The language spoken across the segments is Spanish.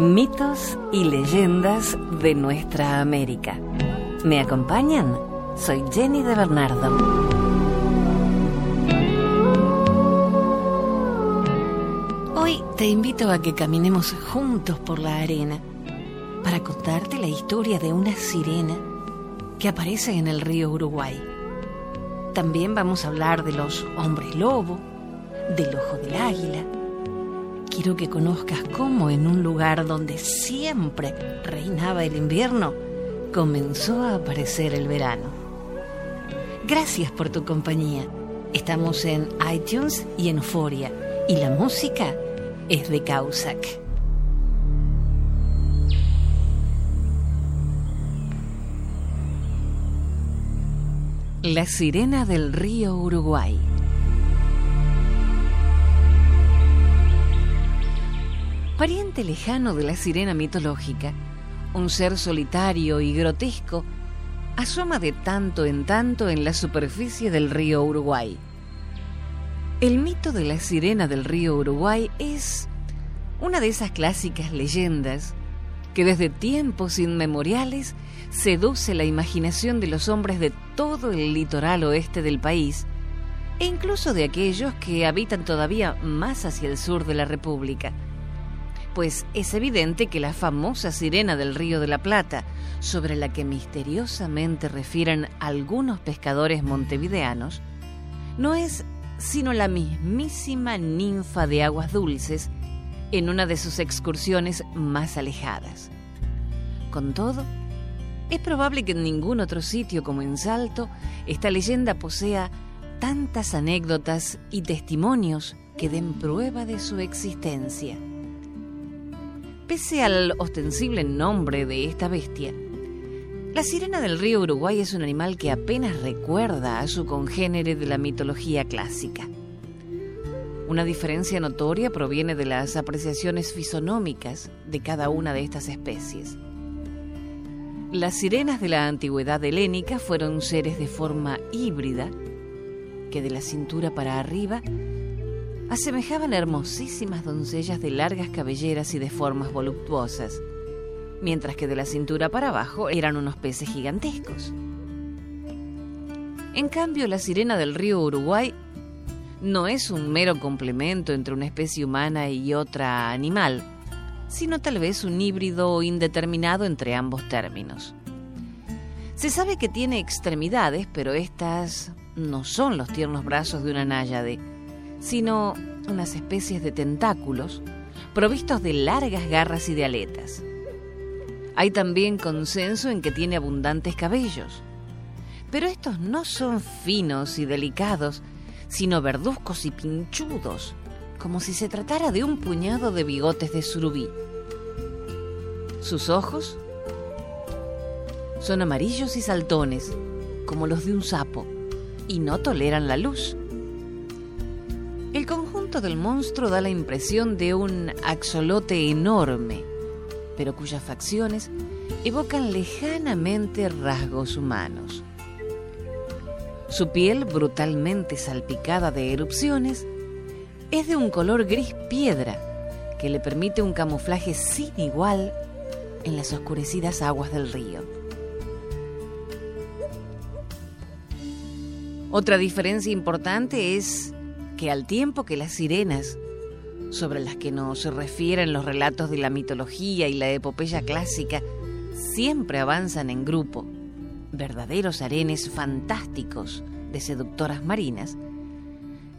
Mitos y leyendas de nuestra América. ¿Me acompañan? Soy Jenny de Bernardo. Hoy te invito a que caminemos juntos por la arena para contarte la historia de una sirena que aparece en el río Uruguay. También vamos a hablar de los hombres lobo, del ojo del águila. Quiero que conozcas cómo en un lugar donde siempre reinaba el invierno, comenzó a aparecer el verano. Gracias por tu compañía. Estamos en iTunes y en Euphoria y la música es de Causac. La sirena del río Uruguay. Pariente lejano de la sirena mitológica, un ser solitario y grotesco, asoma de tanto en tanto en la superficie del río Uruguay. El mito de la sirena del río Uruguay es una de esas clásicas leyendas que desde tiempos inmemoriales seduce la imaginación de los hombres de todo el litoral oeste del país e incluso de aquellos que habitan todavía más hacia el sur de la República. Pues es evidente que la famosa sirena del Río de la Plata, sobre la que misteriosamente refieren algunos pescadores montevideanos, no es sino la mismísima ninfa de aguas dulces en una de sus excursiones más alejadas. Con todo, es probable que en ningún otro sitio como en Salto esta leyenda posea tantas anécdotas y testimonios que den prueba de su existencia. Pese al ostensible nombre de esta bestia, la sirena del río Uruguay es un animal que apenas recuerda a su congénere de la mitología clásica. Una diferencia notoria proviene de las apreciaciones fisonómicas de cada una de estas especies. Las sirenas de la antigüedad helénica fueron seres de forma híbrida que de la cintura para arriba asemejaban hermosísimas doncellas de largas cabelleras y de formas voluptuosas, mientras que de la cintura para abajo eran unos peces gigantescos. En cambio, la sirena del río Uruguay no es un mero complemento entre una especie humana y otra animal, sino tal vez un híbrido indeterminado entre ambos términos. Se sabe que tiene extremidades, pero estas no son los tiernos brazos de una náyade, sino unas especies de tentáculos provistos de largas garras y de aletas. Hay también consenso en que tiene abundantes cabellos, pero estos no son finos y delicados, sino verduzcos y pinchudos, como si se tratara de un puñado de bigotes de surubí. Sus ojos son amarillos y saltones, como los de un sapo, y no toleran la luz. El conjunto del monstruo da la impresión de un axolote enorme, pero cuyas facciones evocan lejanamente rasgos humanos. Su piel, brutalmente salpicada de erupciones, es de un color gris piedra que le permite un camuflaje sin igual en las oscurecidas aguas del río. Otra diferencia importante es que al tiempo que las sirenas, sobre las que nos refieren los relatos de la mitología y la epopeya clásica, siempre avanzan en grupo, verdaderos arenes fantásticos de seductoras marinas,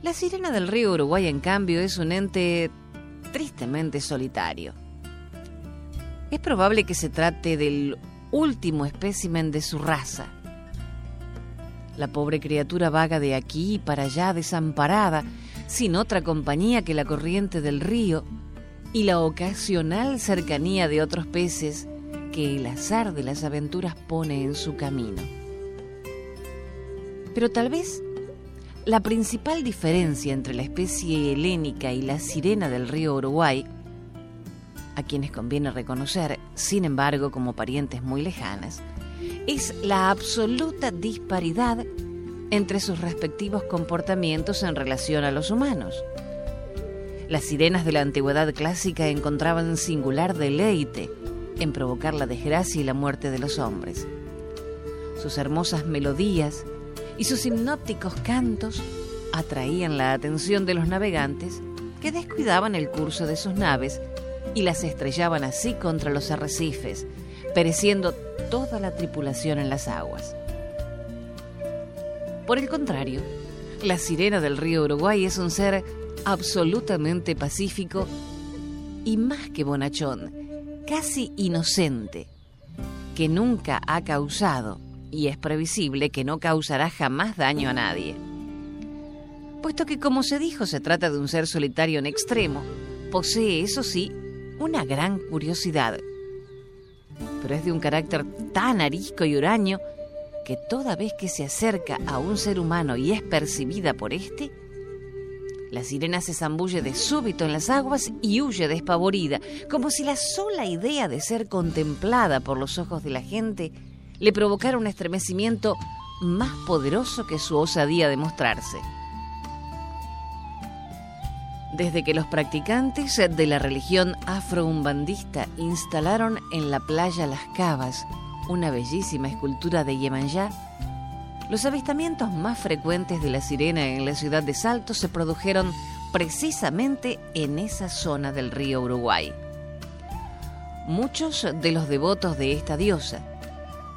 la sirena del río Uruguay, en cambio, es un ente tristemente solitario. Es probable que se trate del último espécimen de su raza. La pobre criatura vaga de aquí para allá desamparada, sin otra compañía que la corriente del río y la ocasional cercanía de otros peces que el azar de las aventuras pone en su camino. Pero tal vez la principal diferencia entre la especie helénica y la sirena del río Uruguay, a quienes conviene reconocer, sin embargo, como parientes muy lejanas, es la absoluta disparidad entre sus respectivos comportamientos en relación a los humanos. Las sirenas de la antigüedad clásica encontraban singular deleite en provocar la desgracia y la muerte de los hombres. Sus hermosas melodías y sus hipnópticos cantos atraían la atención de los navegantes que descuidaban el curso de sus naves y las estrellaban así contra los arrecifes, pereciendo toda la tripulación en las aguas. Por el contrario, la sirena del río Uruguay es un ser absolutamente pacífico y más que bonachón, casi inocente, que nunca ha causado y es previsible que no causará jamás daño a nadie. Puesto que, como se dijo, se trata de un ser solitario en extremo, posee, eso sí, una gran curiosidad. Pero es de un carácter tan arisco y huraño que toda vez que se acerca a un ser humano y es percibida por éste, la sirena se zambulle de súbito en las aguas y huye despavorida, como si la sola idea de ser contemplada por los ojos de la gente le provocara un estremecimiento más poderoso que su osadía de mostrarse. Desde que los practicantes de la religión afroumbandista instalaron en la playa Las Cavas una bellísima escultura de Yemanjá, los avistamientos más frecuentes de la sirena en la ciudad de Salto se produjeron precisamente en esa zona del río Uruguay. Muchos de los devotos de esta diosa,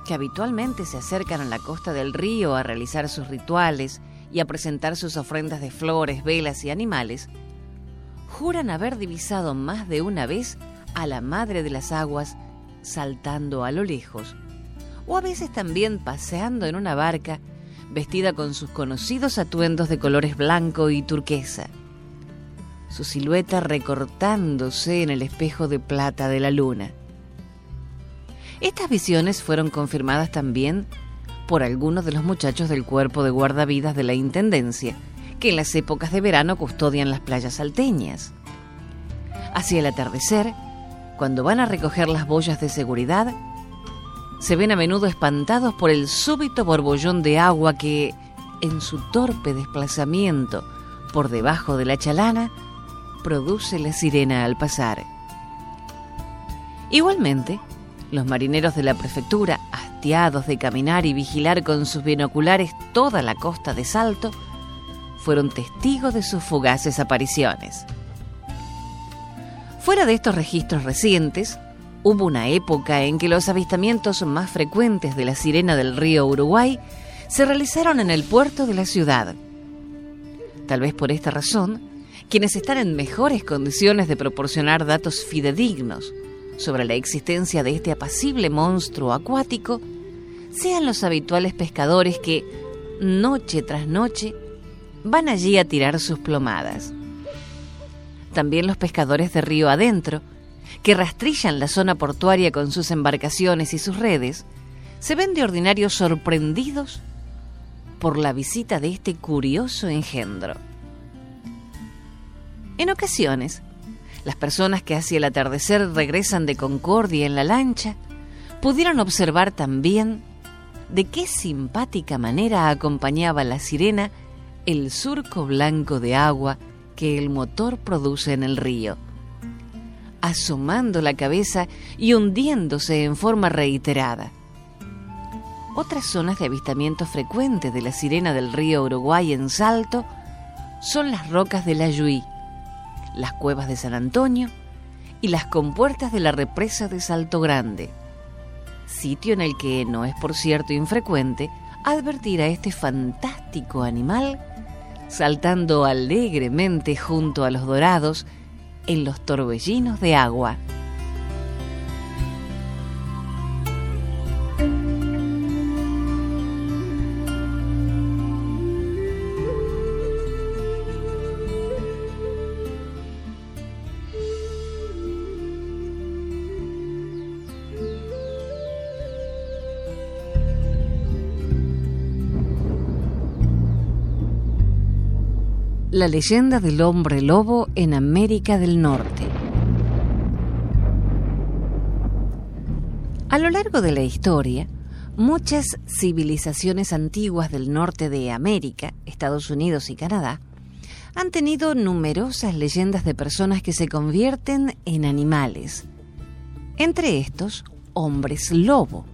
que habitualmente se acercan a la costa del río a realizar sus rituales y a presentar sus ofrendas de flores, velas y animales, juran haber divisado más de una vez a la Madre de las Aguas saltando a lo lejos o a veces también paseando en una barca vestida con sus conocidos atuendos de colores blanco y turquesa, su silueta recortándose en el espejo de plata de la luna. Estas visiones fueron confirmadas también por algunos de los muchachos del cuerpo de guardavidas de la Intendencia, que en las épocas de verano custodian las playas salteñas. Hacia el atardecer, cuando van a recoger las boyas de seguridad, se ven a menudo espantados por el súbito borbollón de agua que, en su torpe desplazamiento por debajo de la chalana, produce la sirena al pasar. Igualmente, los marineros de la prefectura, hastiados de caminar y vigilar con sus binoculares toda la costa de Salto, fueron testigos de sus fugaces apariciones. Fuera de estos registros recientes, Hubo una época en que los avistamientos más frecuentes de la sirena del río Uruguay se realizaron en el puerto de la ciudad. Tal vez por esta razón, quienes están en mejores condiciones de proporcionar datos fidedignos sobre la existencia de este apacible monstruo acuático sean los habituales pescadores que, noche tras noche, van allí a tirar sus plomadas. También los pescadores de río adentro, que rastrillan la zona portuaria con sus embarcaciones y sus redes, se ven de ordinario sorprendidos por la visita de este curioso engendro. En ocasiones, las personas que hacia el atardecer regresan de Concordia en la lancha pudieron observar también de qué simpática manera acompañaba la sirena el surco blanco de agua que el motor produce en el río asomando la cabeza y hundiéndose en forma reiterada. Otras zonas de avistamiento frecuente de la sirena del río Uruguay en Salto son las rocas de la Yuí, las cuevas de San Antonio y las compuertas de la represa de Salto Grande, sitio en el que no es por cierto infrecuente advertir a este fantástico animal saltando alegremente junto a los dorados en los torbellinos de agua. La leyenda del hombre lobo en América del Norte. A lo largo de la historia, muchas civilizaciones antiguas del norte de América, Estados Unidos y Canadá, han tenido numerosas leyendas de personas que se convierten en animales. Entre estos, hombres lobo.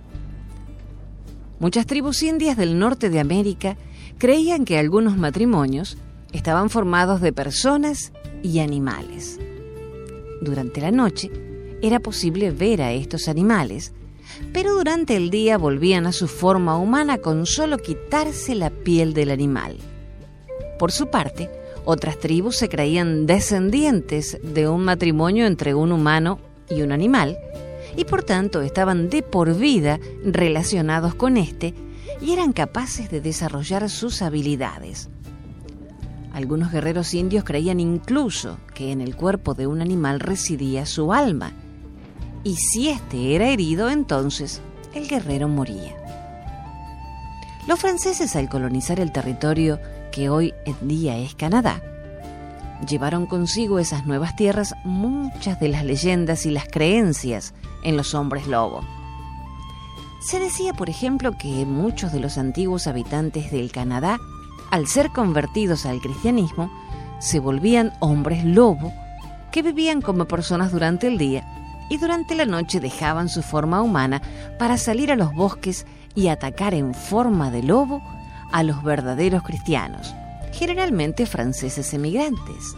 Muchas tribus indias del norte de América creían que algunos matrimonios estaban formados de personas y animales. Durante la noche era posible ver a estos animales, pero durante el día volvían a su forma humana con solo quitarse la piel del animal. Por su parte, otras tribus se creían descendientes de un matrimonio entre un humano y un animal, y por tanto estaban de por vida relacionados con éste y eran capaces de desarrollar sus habilidades. Algunos guerreros indios creían incluso que en el cuerpo de un animal residía su alma, y si éste era herido, entonces el guerrero moría. Los franceses al colonizar el territorio que hoy en día es Canadá, llevaron consigo esas nuevas tierras muchas de las leyendas y las creencias en los hombres lobo. Se decía, por ejemplo, que muchos de los antiguos habitantes del Canadá, al ser convertidos al cristianismo, se volvían hombres lobo que vivían como personas durante el día y durante la noche dejaban su forma humana para salir a los bosques y atacar en forma de lobo a los verdaderos cristianos, generalmente franceses emigrantes.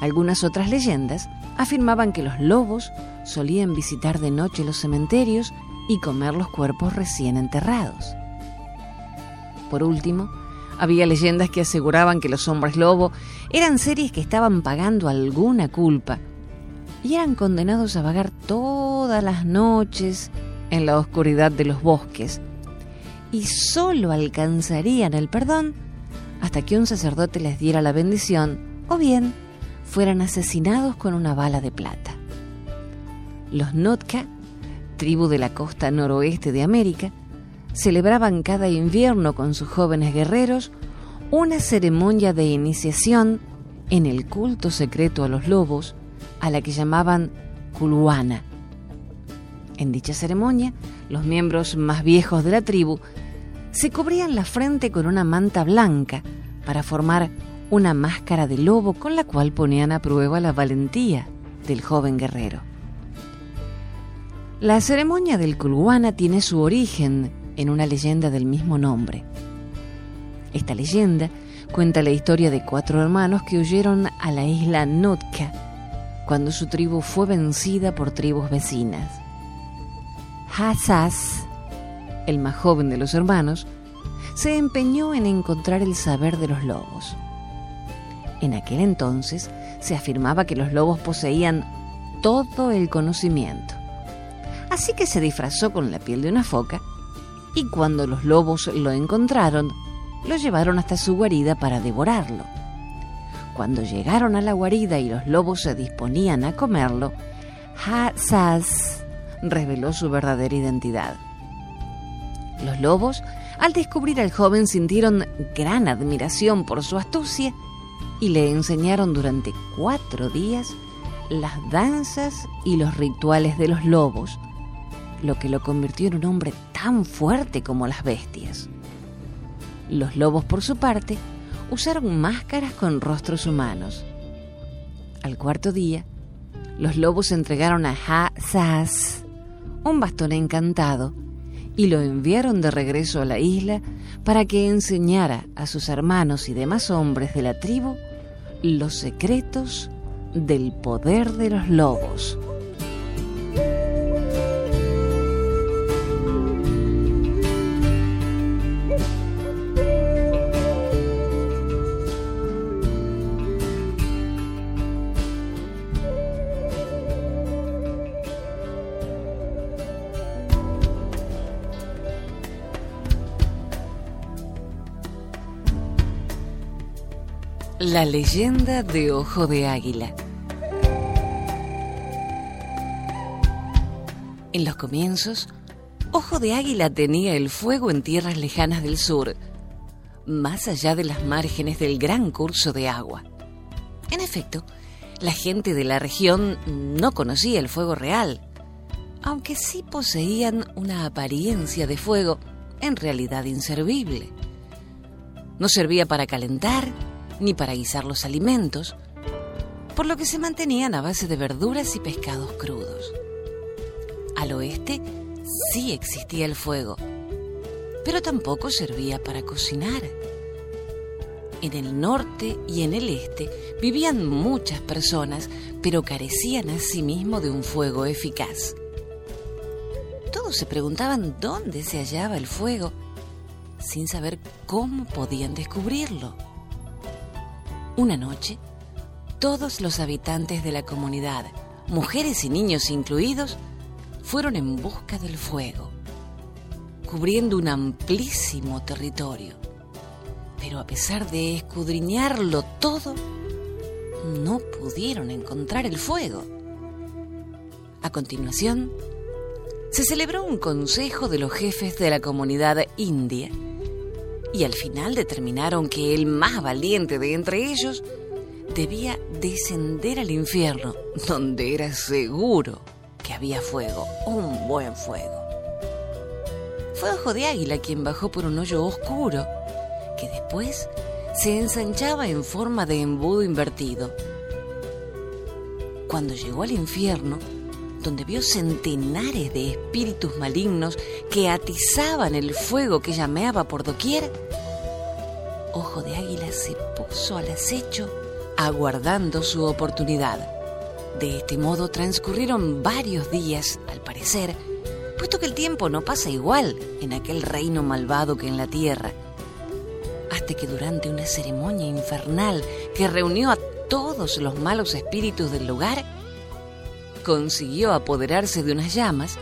Algunas otras leyendas afirmaban que los lobos solían visitar de noche los cementerios y comer los cuerpos recién enterrados. Por último, había leyendas que aseguraban que los hombres lobo eran seres que estaban pagando alguna culpa y eran condenados a vagar todas las noches en la oscuridad de los bosques y solo alcanzarían el perdón hasta que un sacerdote les diera la bendición o bien fueran asesinados con una bala de plata. Los Notka, tribu de la costa noroeste de América, celebraban cada invierno con sus jóvenes guerreros una ceremonia de iniciación en el culto secreto a los lobos, a la que llamaban Kuluana. En dicha ceremonia, los miembros más viejos de la tribu se cubrían la frente con una manta blanca para formar una máscara de lobo con la cual ponían a prueba la valentía del joven guerrero. La ceremonia del Kulwana tiene su origen en una leyenda del mismo nombre. Esta leyenda cuenta la historia de cuatro hermanos que huyeron a la isla Nootka cuando su tribu fue vencida por tribus vecinas. Hassas el más joven de los hermanos, se empeñó en encontrar el saber de los lobos. En aquel entonces se afirmaba que los lobos poseían todo el conocimiento. Así que se disfrazó con la piel de una foca y cuando los lobos lo encontraron, lo llevaron hasta su guarida para devorarlo. Cuando llegaron a la guarida y los lobos se disponían a comerlo, Hassas reveló su verdadera identidad. Los lobos, al descubrir al joven, sintieron gran admiración por su astucia y le enseñaron durante cuatro días las danzas y los rituales de los lobos, lo que lo convirtió en un hombre tan fuerte como las bestias. Los lobos, por su parte, usaron máscaras con rostros humanos. Al cuarto día, los lobos entregaron a Ha-Sas un bastón encantado y lo enviaron de regreso a la isla para que enseñara a sus hermanos y demás hombres de la tribu los secretos del poder de los lobos. La leyenda de Ojo de Águila. En los comienzos, Ojo de Águila tenía el fuego en tierras lejanas del sur, más allá de las márgenes del gran curso de agua. En efecto, la gente de la región no conocía el fuego real, aunque sí poseían una apariencia de fuego en realidad inservible. No servía para calentar, ni para guisar los alimentos, por lo que se mantenían a base de verduras y pescados crudos. Al oeste sí existía el fuego, pero tampoco servía para cocinar. En el norte y en el este vivían muchas personas, pero carecían asimismo de un fuego eficaz. Todos se preguntaban dónde se hallaba el fuego, sin saber cómo podían descubrirlo. Una noche, todos los habitantes de la comunidad, mujeres y niños incluidos, fueron en busca del fuego, cubriendo un amplísimo territorio. Pero a pesar de escudriñarlo todo, no pudieron encontrar el fuego. A continuación, se celebró un consejo de los jefes de la comunidad india y al final determinaron que el más valiente de entre ellos debía descender al infierno, donde era seguro que había fuego, un buen fuego. Fue Ojo de Águila quien bajó por un hoyo oscuro, que después se ensanchaba en forma de embudo invertido. Cuando llegó al infierno, donde vio centenares de espíritus malignos que atizaban el fuego que llameaba por doquier, Ojo de Águila se puso al acecho aguardando su oportunidad. De este modo transcurrieron varios días, al parecer, puesto que el tiempo no pasa igual en aquel reino malvado que en la tierra, hasta que durante una ceremonia infernal que reunió a todos los malos espíritus del lugar, consiguió apoderarse de unas llamas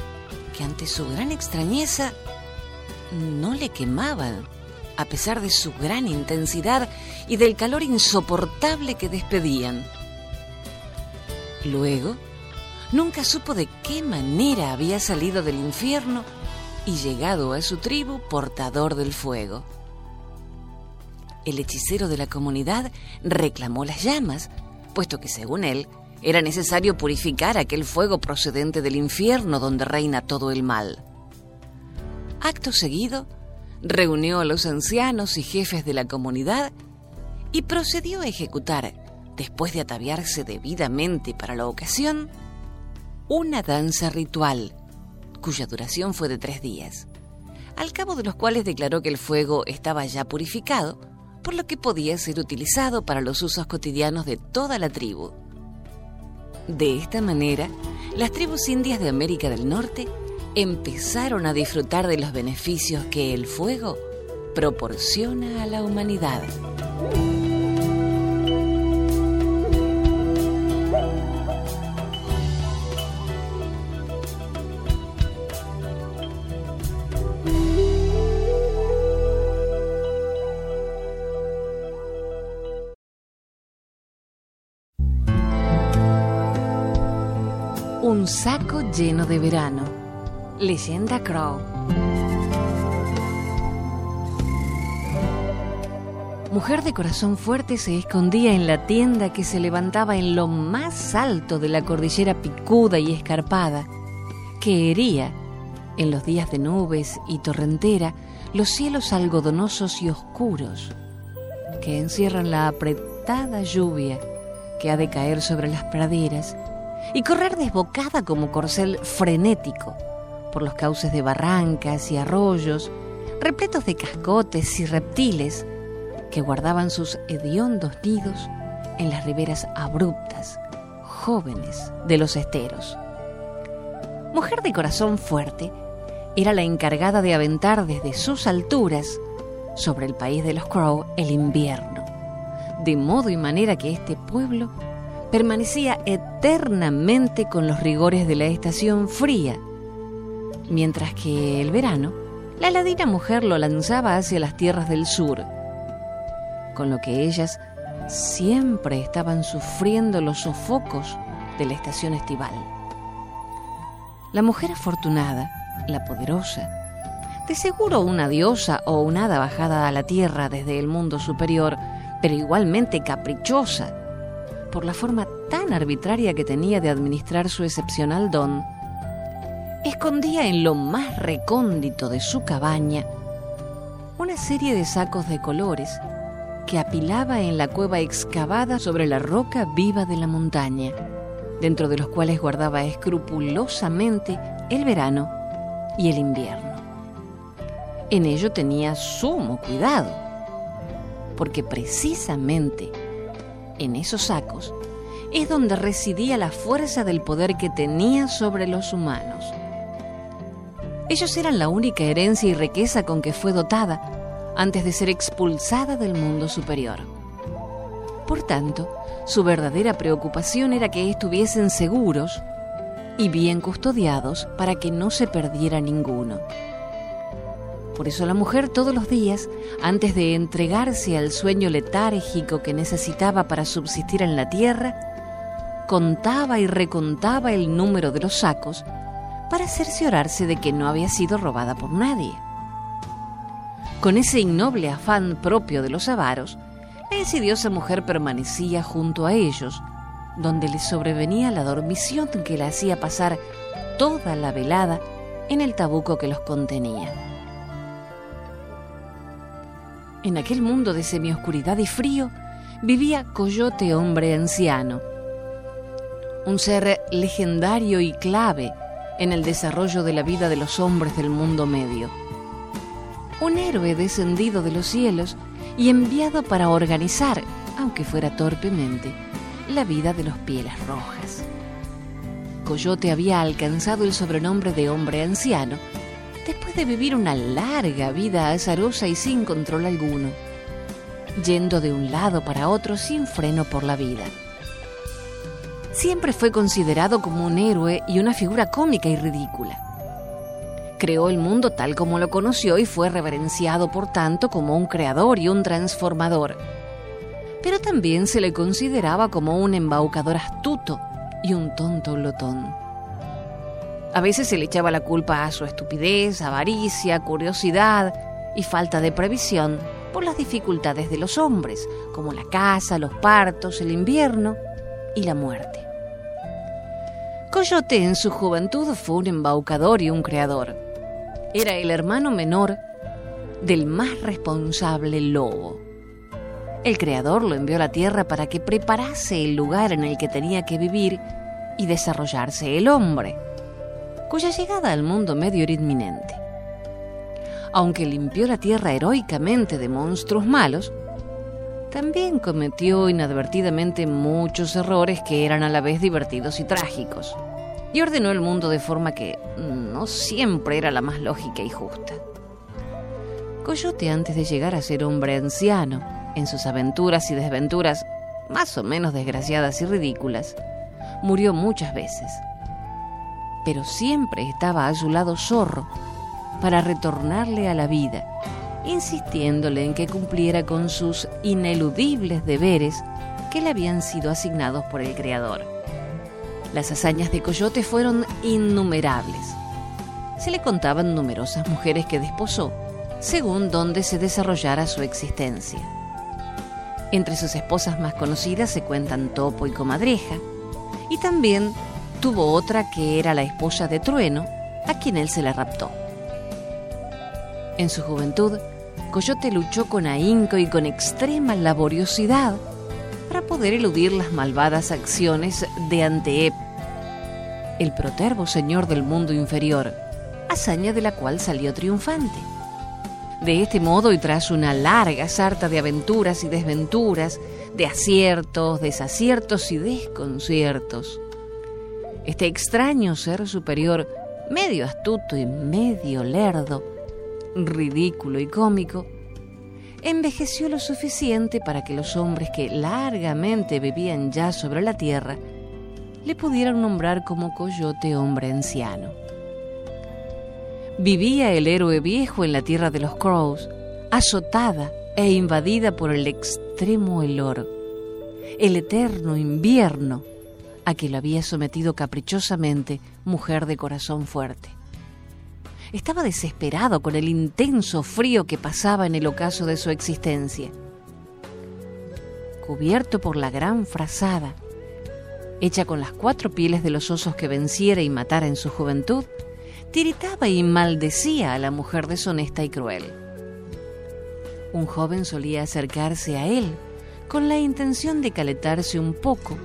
que ante su gran extrañeza no le quemaban, a pesar de su gran intensidad y del calor insoportable que despedían. Luego, nunca supo de qué manera había salido del infierno y llegado a su tribu portador del fuego. El hechicero de la comunidad reclamó las llamas, puesto que según él era necesario purificar aquel fuego procedente del infierno donde reina todo el mal. Acto seguido, reunió a los ancianos y jefes de la comunidad y procedió a ejecutar, después de ataviarse debidamente para la ocasión, una danza ritual, cuya duración fue de tres días, al cabo de los cuales declaró que el fuego estaba ya purificado, por lo que podía ser utilizado para los usos cotidianos de toda la tribu. De esta manera, las tribus indias de América del Norte empezaron a disfrutar de los beneficios que el fuego proporciona a la humanidad. Saco lleno de verano. Leyenda Crow. Mujer de corazón fuerte se escondía en la tienda que se levantaba en lo más alto de la cordillera picuda y escarpada, que hería, en los días de nubes y torrentera, los cielos algodonosos y oscuros, que encierran la apretada lluvia que ha de caer sobre las praderas y correr desbocada como corcel frenético por los cauces de barrancas y arroyos, repletos de cascotes y reptiles que guardaban sus hediondos nidos en las riberas abruptas, jóvenes de los esteros. Mujer de corazón fuerte, era la encargada de aventar desde sus alturas sobre el país de los Crow el invierno, de modo y manera que este pueblo permanecía eternamente con los rigores de la estación fría, mientras que el verano, la ladina mujer lo lanzaba hacia las tierras del sur, con lo que ellas siempre estaban sufriendo los sofocos de la estación estival. La mujer afortunada, la poderosa, de seguro una diosa o una hada bajada a la tierra desde el mundo superior, pero igualmente caprichosa, por la forma tan arbitraria que tenía de administrar su excepcional don, escondía en lo más recóndito de su cabaña una serie de sacos de colores que apilaba en la cueva excavada sobre la roca viva de la montaña, dentro de los cuales guardaba escrupulosamente el verano y el invierno. En ello tenía sumo cuidado, porque precisamente en esos sacos es donde residía la fuerza del poder que tenía sobre los humanos. Ellos eran la única herencia y riqueza con que fue dotada antes de ser expulsada del mundo superior. Por tanto, su verdadera preocupación era que estuviesen seguros y bien custodiados para que no se perdiera ninguno. Por eso la mujer todos los días, antes de entregarse al sueño letárgico que necesitaba para subsistir en la tierra, contaba y recontaba el número de los sacos para cerciorarse de que no había sido robada por nadie. Con ese innoble afán propio de los avaros, la insidiosa mujer permanecía junto a ellos, donde le sobrevenía la dormición que la hacía pasar toda la velada en el tabuco que los contenía. En aquel mundo de semioscuridad y frío vivía Coyote Hombre Anciano, un ser legendario y clave en el desarrollo de la vida de los hombres del mundo medio. Un héroe descendido de los cielos y enviado para organizar, aunque fuera torpemente, la vida de los pieles rojas. Coyote había alcanzado el sobrenombre de hombre anciano después de vivir una larga vida azarosa y sin control alguno, yendo de un lado para otro sin freno por la vida siempre fue considerado como un héroe y una figura cómica y ridícula. Creó el mundo tal como lo conoció y fue reverenciado por tanto como un creador y un transformador. Pero también se le consideraba como un embaucador astuto y un tonto glotón. A veces se le echaba la culpa a su estupidez, avaricia, curiosidad y falta de previsión por las dificultades de los hombres, como la casa, los partos, el invierno y la muerte. Coyote en su juventud fue un embaucador y un creador. Era el hermano menor del más responsable lobo. El creador lo envió a la tierra para que preparase el lugar en el que tenía que vivir y desarrollarse el hombre, cuya llegada al mundo medio era inminente. Aunque limpió la tierra heroicamente de monstruos malos, también cometió inadvertidamente muchos errores que eran a la vez divertidos y trágicos, y ordenó el mundo de forma que no siempre era la más lógica y justa. Coyote, antes de llegar a ser hombre anciano, en sus aventuras y desventuras más o menos desgraciadas y ridículas, murió muchas veces. Pero siempre estaba a su lado Zorro para retornarle a la vida insistiéndole en que cumpliera con sus ineludibles deberes que le habían sido asignados por el Creador. Las hazañas de Coyote fueron innumerables. Se le contaban numerosas mujeres que desposó, según donde se desarrollara su existencia. Entre sus esposas más conocidas se cuentan Topo y Comadreja, y también tuvo otra que era la esposa de Trueno, a quien él se la raptó. En su juventud, Coyote luchó con ahínco y con extrema laboriosidad para poder eludir las malvadas acciones de Anteep, el protervo señor del mundo inferior, hazaña de la cual salió triunfante. De este modo, y tras una larga sarta de aventuras y desventuras, de aciertos, desaciertos y desconciertos, este extraño ser superior, medio astuto y medio lerdo, ridículo y cómico, envejeció lo suficiente para que los hombres que largamente vivían ya sobre la tierra le pudieran nombrar como Coyote hombre anciano. Vivía el héroe viejo en la tierra de los Crows, azotada e invadida por el extremo helor, el eterno invierno a que lo había sometido caprichosamente mujer de corazón fuerte. Estaba desesperado con el intenso frío que pasaba en el ocaso de su existencia. Cubierto por la gran frazada, hecha con las cuatro pieles de los osos que venciera y matara en su juventud, tiritaba y maldecía a la mujer deshonesta y cruel. un joven solía acercarse a él con la intención de calentarse un poco,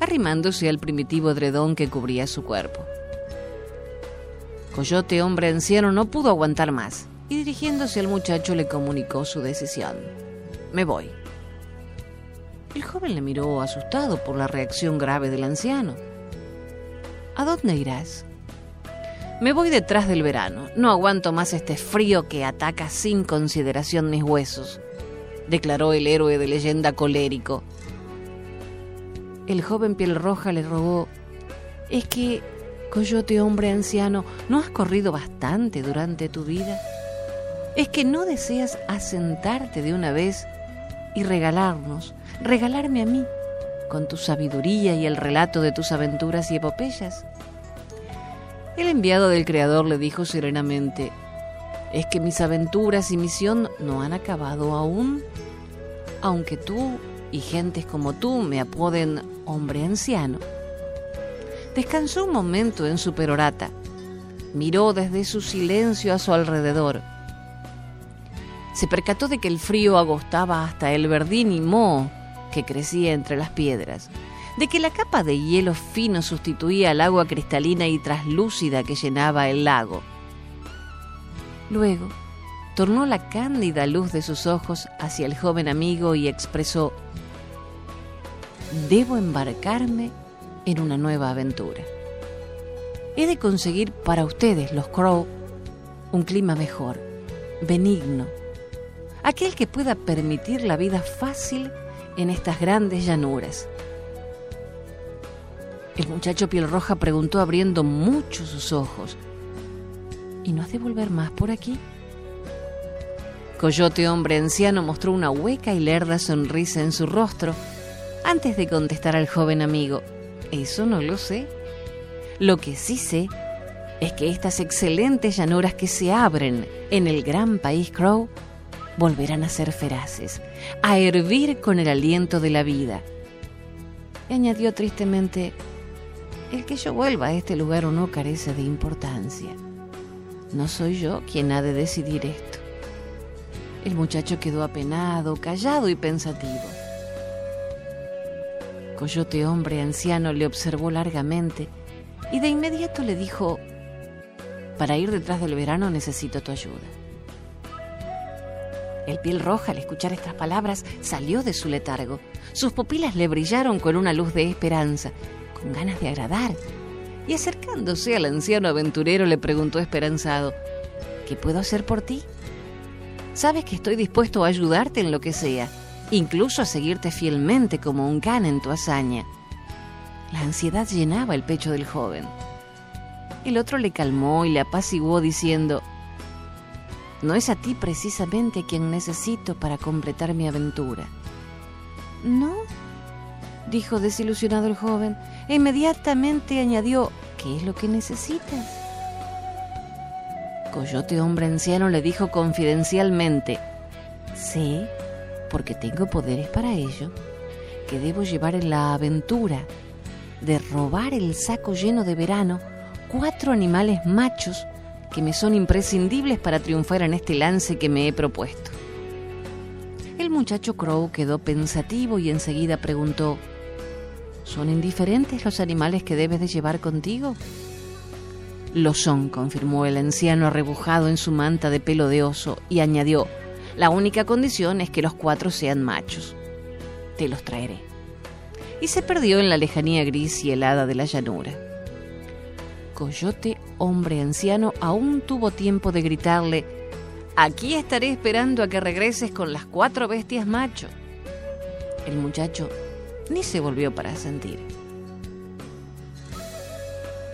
arrimándose al primitivo edredón que cubría su cuerpo. Coyote, hombre anciano, no pudo aguantar más y dirigiéndose al muchacho le comunicó su decisión. Me voy. El joven le miró asustado por la reacción grave del anciano. ¿A dónde irás? Me voy detrás del verano. No aguanto más este frío que ataca sin consideración mis huesos, declaró el héroe de leyenda colérico. El joven piel roja le rogó, es que, coyote hombre anciano, ¿no has corrido bastante durante tu vida? ¿Es que no deseas asentarte de una vez y regalarnos, regalarme a mí, con tu sabiduría y el relato de tus aventuras y epopeyas? El enviado del Creador le dijo serenamente, es que mis aventuras y misión no han acabado aún, aunque tú y gentes como tú me apoden hombre anciano. Descansó un momento en su perorata, miró desde su silencio a su alrededor. Se percató de que el frío agostaba hasta el verdín y moho que crecía entre las piedras de que la capa de hielo fino sustituía al agua cristalina y traslúcida que llenaba el lago. Luego, tornó la cándida luz de sus ojos hacia el joven amigo y expresó, debo embarcarme en una nueva aventura. He de conseguir para ustedes, los Crow, un clima mejor, benigno, aquel que pueda permitir la vida fácil en estas grandes llanuras el muchacho piel roja preguntó abriendo mucho sus ojos. ¿Y no has de volver más por aquí? Coyote hombre anciano mostró una hueca y lerda sonrisa en su rostro antes de contestar al joven amigo. Eso no lo sé. Lo que sí sé es que estas excelentes llanuras que se abren en el gran país Crow volverán a ser feraces, a hervir con el aliento de la vida. Y añadió tristemente, el que yo vuelva a este lugar o no carece de importancia. No soy yo quien ha de decidir esto. El muchacho quedó apenado, callado y pensativo. Coyote hombre anciano le observó largamente y de inmediato le dijo, para ir detrás del verano necesito tu ayuda. El piel roja al escuchar estas palabras salió de su letargo. Sus pupilas le brillaron con una luz de esperanza con ganas de agradar, y acercándose al anciano aventurero le preguntó esperanzado, ¿qué puedo hacer por ti? Sabes que estoy dispuesto a ayudarte en lo que sea, incluso a seguirte fielmente como un can en tu hazaña. La ansiedad llenaba el pecho del joven. El otro le calmó y le apaciguó diciendo, no es a ti precisamente quien necesito para completar mi aventura. ¿No? dijo desilusionado el joven, e inmediatamente añadió, ¿qué es lo que necesitas? Coyote hombre anciano le dijo confidencialmente, sé, porque tengo poderes para ello, que debo llevar en la aventura de robar el saco lleno de verano cuatro animales machos que me son imprescindibles para triunfar en este lance que me he propuesto. El muchacho Crow quedó pensativo y enseguida preguntó, ¿Son indiferentes los animales que debes de llevar contigo? Lo son, confirmó el anciano arrebujado en su manta de pelo de oso y añadió, la única condición es que los cuatro sean machos. Te los traeré. Y se perdió en la lejanía gris y helada de la llanura. Coyote, hombre anciano, aún tuvo tiempo de gritarle, aquí estaré esperando a que regreses con las cuatro bestias macho. El muchacho ni se volvió para sentir.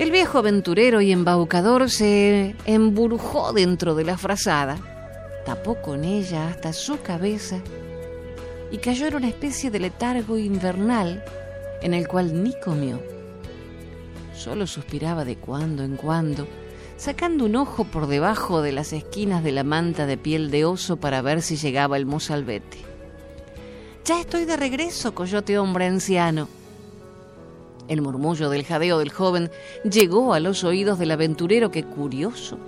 El viejo aventurero y embaucador se emburujó dentro de la frazada, tapó con ella hasta su cabeza y cayó en una especie de letargo invernal en el cual ni comió. Solo suspiraba de cuando en cuando, sacando un ojo por debajo de las esquinas de la manta de piel de oso para ver si llegaba el mozalbete. Ya estoy de regreso, coyote hombre anciano. El murmullo del jadeo del joven llegó a los oídos del aventurero que, curioso,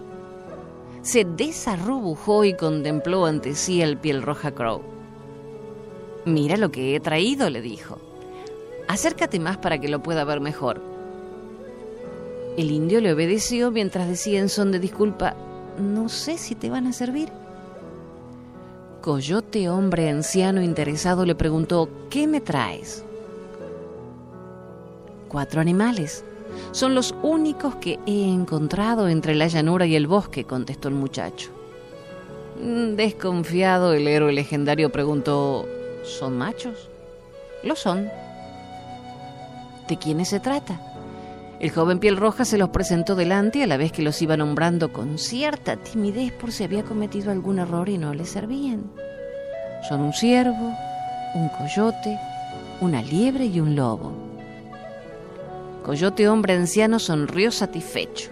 se desarrubujó y contempló ante sí al piel roja Crow. Mira lo que he traído, le dijo. Acércate más para que lo pueda ver mejor. El indio le obedeció mientras decía en son de disculpa, no sé si te van a servir. Coyote, hombre anciano interesado, le preguntó, ¿qué me traes? Cuatro animales. Son los únicos que he encontrado entre la llanura y el bosque, contestó el muchacho. Mm, desconfiado, el héroe legendario preguntó, ¿son machos? Lo son. ¿De quiénes se trata? El joven piel roja se los presentó delante a la vez que los iba nombrando con cierta timidez por si había cometido algún error y no le servían. Son un ciervo, un coyote, una liebre y un lobo. Coyote hombre anciano sonrió satisfecho.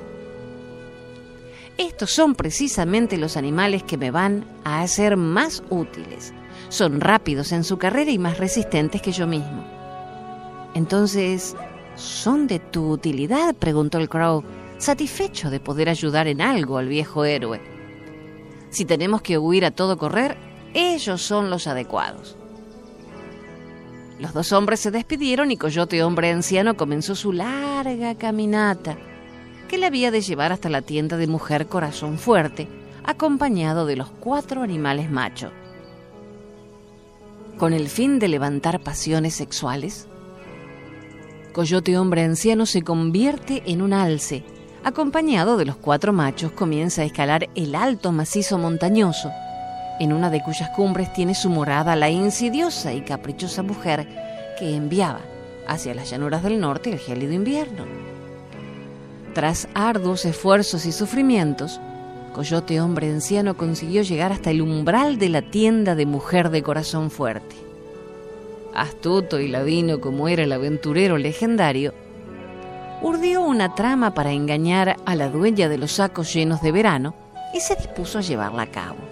Estos son precisamente los animales que me van a hacer más útiles. Son rápidos en su carrera y más resistentes que yo mismo. Entonces, ¿Son de tu utilidad? preguntó el Crow, satisfecho de poder ayudar en algo al viejo héroe. Si tenemos que huir a todo correr, ellos son los adecuados. Los dos hombres se despidieron y Coyote hombre anciano comenzó su larga caminata, que le había de llevar hasta la tienda de mujer corazón fuerte, acompañado de los cuatro animales machos. Con el fin de levantar pasiones sexuales, Coyote hombre anciano se convierte en un alce. Acompañado de los cuatro machos, comienza a escalar el alto macizo montañoso, en una de cuyas cumbres tiene su morada la insidiosa y caprichosa mujer que enviaba hacia las llanuras del norte el gélido invierno. Tras arduos esfuerzos y sufrimientos, Coyote hombre anciano consiguió llegar hasta el umbral de la tienda de mujer de corazón fuerte astuto y ladino como era el aventurero legendario, urdió una trama para engañar a la dueña de los sacos llenos de verano y se dispuso a llevarla a cabo.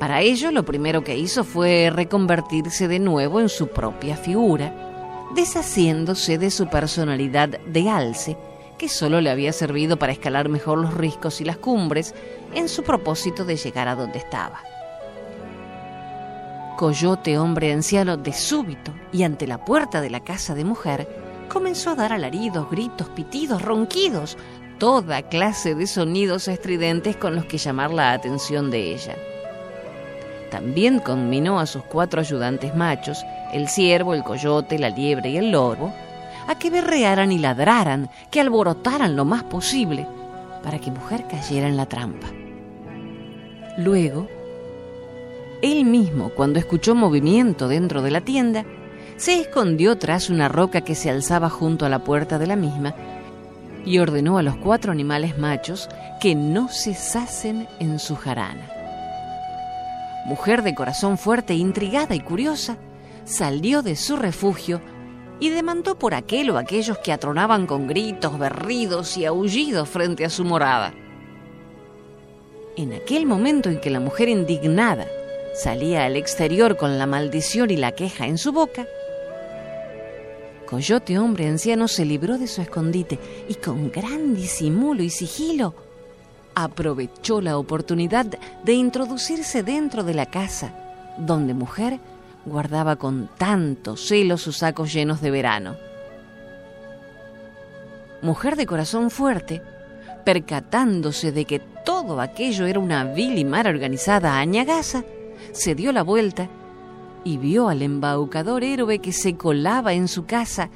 Para ello, lo primero que hizo fue reconvertirse de nuevo en su propia figura, deshaciéndose de su personalidad de alce, que solo le había servido para escalar mejor los riscos y las cumbres en su propósito de llegar a donde estaba. Coyote, hombre anciano, de súbito y ante la puerta de la casa de mujer, comenzó a dar alaridos, gritos, pitidos, ronquidos, toda clase de sonidos estridentes con los que llamar la atención de ella. También conminó a sus cuatro ayudantes machos, el ciervo, el coyote, la liebre y el lobo, a que berrearan y ladraran, que alborotaran lo más posible, para que mujer cayera en la trampa. Luego, él mismo, cuando escuchó movimiento dentro de la tienda, se escondió tras una roca que se alzaba junto a la puerta de la misma y ordenó a los cuatro animales machos que no cesasen en su jarana. Mujer de corazón fuerte, intrigada y curiosa, salió de su refugio y demandó por aquel o aquellos que atronaban con gritos, berridos y aullidos frente a su morada. En aquel momento en que la mujer indignada salía al exterior con la maldición y la queja en su boca, Coyote hombre anciano se libró de su escondite y con gran disimulo y sigilo aprovechó la oportunidad de introducirse dentro de la casa, donde mujer guardaba con tanto celo sus sacos llenos de verano. Mujer de corazón fuerte, percatándose de que todo aquello era una vil y mal organizada añagaza, se dio la vuelta y vio al embaucador héroe que se colaba en su casa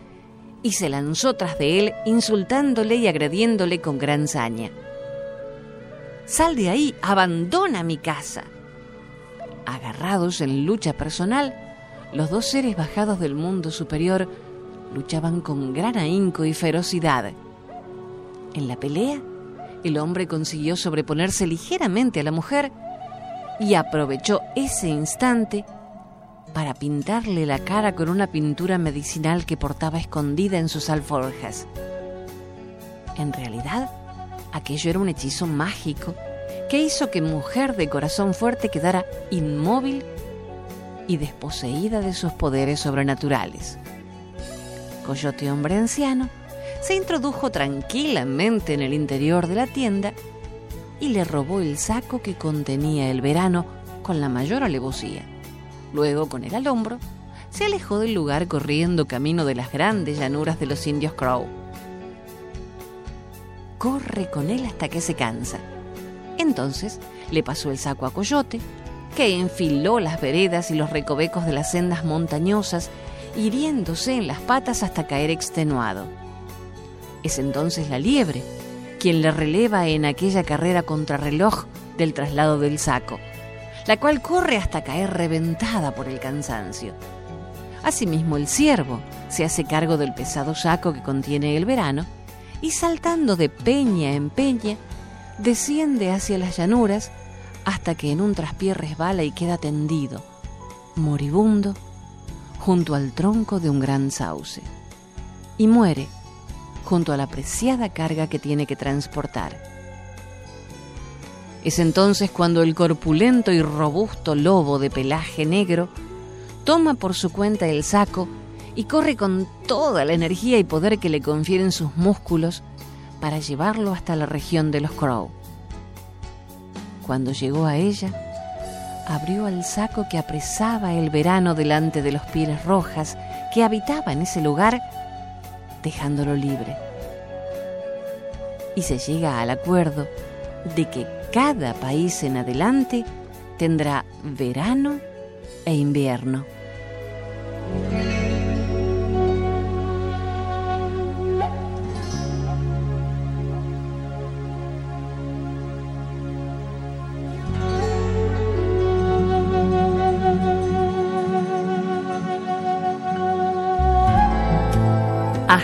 y se lanzó tras de él insultándole y agrediéndole con gran saña. Sal de ahí, abandona mi casa. Agarrados en lucha personal, los dos seres bajados del mundo superior luchaban con gran ahínco y ferocidad. En la pelea, el hombre consiguió sobreponerse ligeramente a la mujer y aprovechó ese instante para pintarle la cara con una pintura medicinal que portaba escondida en sus alforjas. En realidad, aquello era un hechizo mágico que hizo que mujer de corazón fuerte quedara inmóvil y desposeída de sus poderes sobrenaturales. Coyote hombre anciano se introdujo tranquilamente en el interior de la tienda y le robó el saco que contenía el verano con la mayor alevosía. Luego, con él al hombro, se alejó del lugar corriendo camino de las grandes llanuras de los indios Crow. Corre con él hasta que se cansa. Entonces le pasó el saco a Coyote, que enfiló las veredas y los recovecos de las sendas montañosas, hiriéndose en las patas hasta caer extenuado. Es entonces la liebre quien le releva en aquella carrera contrarreloj del traslado del saco, la cual corre hasta caer reventada por el cansancio. Asimismo, el ciervo se hace cargo del pesado saco que contiene el verano y saltando de peña en peña, desciende hacia las llanuras hasta que en un traspié resbala y queda tendido, moribundo, junto al tronco de un gran sauce. Y muere junto a la preciada carga que tiene que transportar. Es entonces cuando el corpulento y robusto lobo de pelaje negro toma por su cuenta el saco y corre con toda la energía y poder que le confieren sus músculos para llevarlo hasta la región de los Crow. Cuando llegó a ella, abrió el saco que apresaba el verano delante de los pieles rojas que habitaba en ese lugar dejándolo libre. Y se llega al acuerdo de que cada país en adelante tendrá verano e invierno.